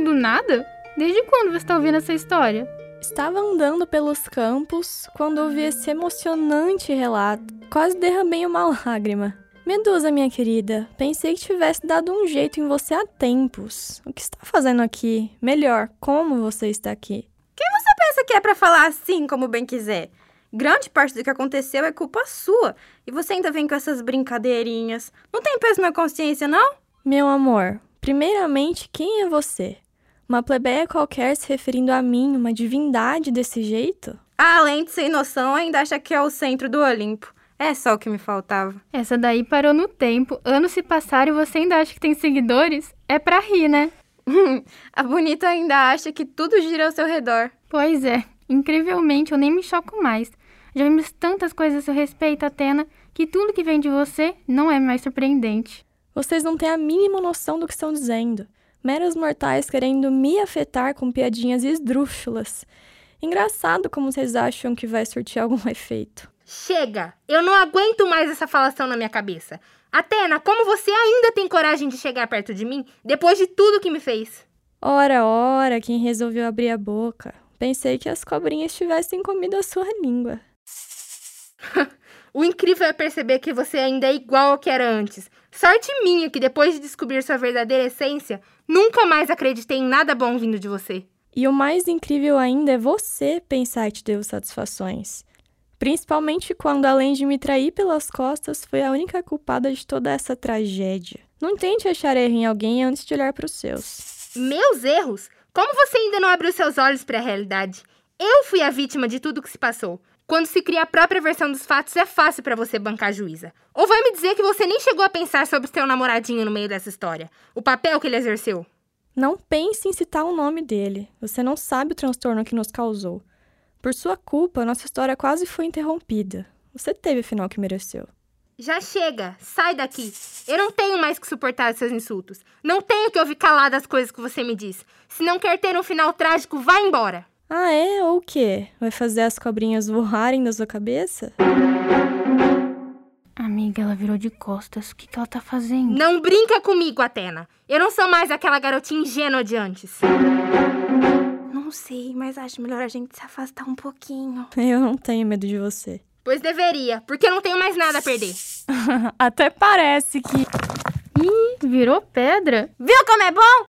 do nada? Desde quando você está ouvindo essa história? Estava andando pelos campos quando ouvi esse emocionante relato. Quase derramei uma lágrima. Medusa, minha querida, pensei que tivesse dado um jeito em você há tempos. O que está fazendo aqui? Melhor, como você está aqui? Quem você pensa que é para falar assim como bem quiser? Grande parte do que aconteceu é culpa sua. E você ainda vem com essas brincadeirinhas. Não tem peso na consciência, não? Meu amor, primeiramente, quem é você? Uma plebeia qualquer se referindo a mim, uma divindade desse jeito? Além de sem noção, ainda acha que é o centro do Olimpo. É só o que me faltava. Essa daí parou no tempo. Anos se passaram e você ainda acha que tem seguidores? É pra rir, né? a bonita ainda acha que tudo gira ao seu redor. Pois é. Incrivelmente, eu nem me choco mais. Já vimos tantas coisas a seu respeito, Atena, que tudo que vem de você não é mais surpreendente. Vocês não têm a mínima noção do que estão dizendo. Meros mortais querendo me afetar com piadinhas esdrúxulas. Engraçado como vocês acham que vai surtir algum efeito. Chega! Eu não aguento mais essa falação na minha cabeça. Atena, como você ainda tem coragem de chegar perto de mim depois de tudo que me fez? Ora, ora, quem resolveu abrir a boca? Pensei que as cobrinhas tivessem comido a sua língua. o incrível é perceber que você ainda é igual ao que era antes. Sorte minha que depois de descobrir sua verdadeira essência, nunca mais acreditei em nada bom vindo de você. E o mais incrível ainda é você pensar que te deu satisfações. Principalmente quando, além de me trair pelas costas, foi a única culpada de toda essa tragédia. Não tente achar erro em alguém antes de olhar para os seus. Meus erros? Como você ainda não abriu seus olhos para a realidade? Eu fui a vítima de tudo que se passou. Quando se cria a própria versão dos fatos, é fácil para você bancar a juíza. Ou vai me dizer que você nem chegou a pensar sobre seu namoradinho no meio dessa história? O papel que ele exerceu? Não pense em citar o nome dele. Você não sabe o transtorno que nos causou. Por sua culpa, nossa história quase foi interrompida. Você teve o final que mereceu. Já chega, sai daqui. Eu não tenho mais que suportar seus insultos. Não tenho que ouvir calada as coisas que você me diz. Se não quer ter um final trágico, vá embora. Ah, é? Ou o quê? Vai fazer as cobrinhas voarem da sua cabeça? Amiga, ela virou de costas. O que, que ela tá fazendo? Não brinca comigo, Atena. Eu não sou mais aquela garotinha ingênua de antes. Não sei, mas acho melhor a gente se afastar um pouquinho. Eu não tenho medo de você. Pois deveria, porque eu não tenho mais nada a perder. Até parece que. Ih, virou pedra. Viu como é bom?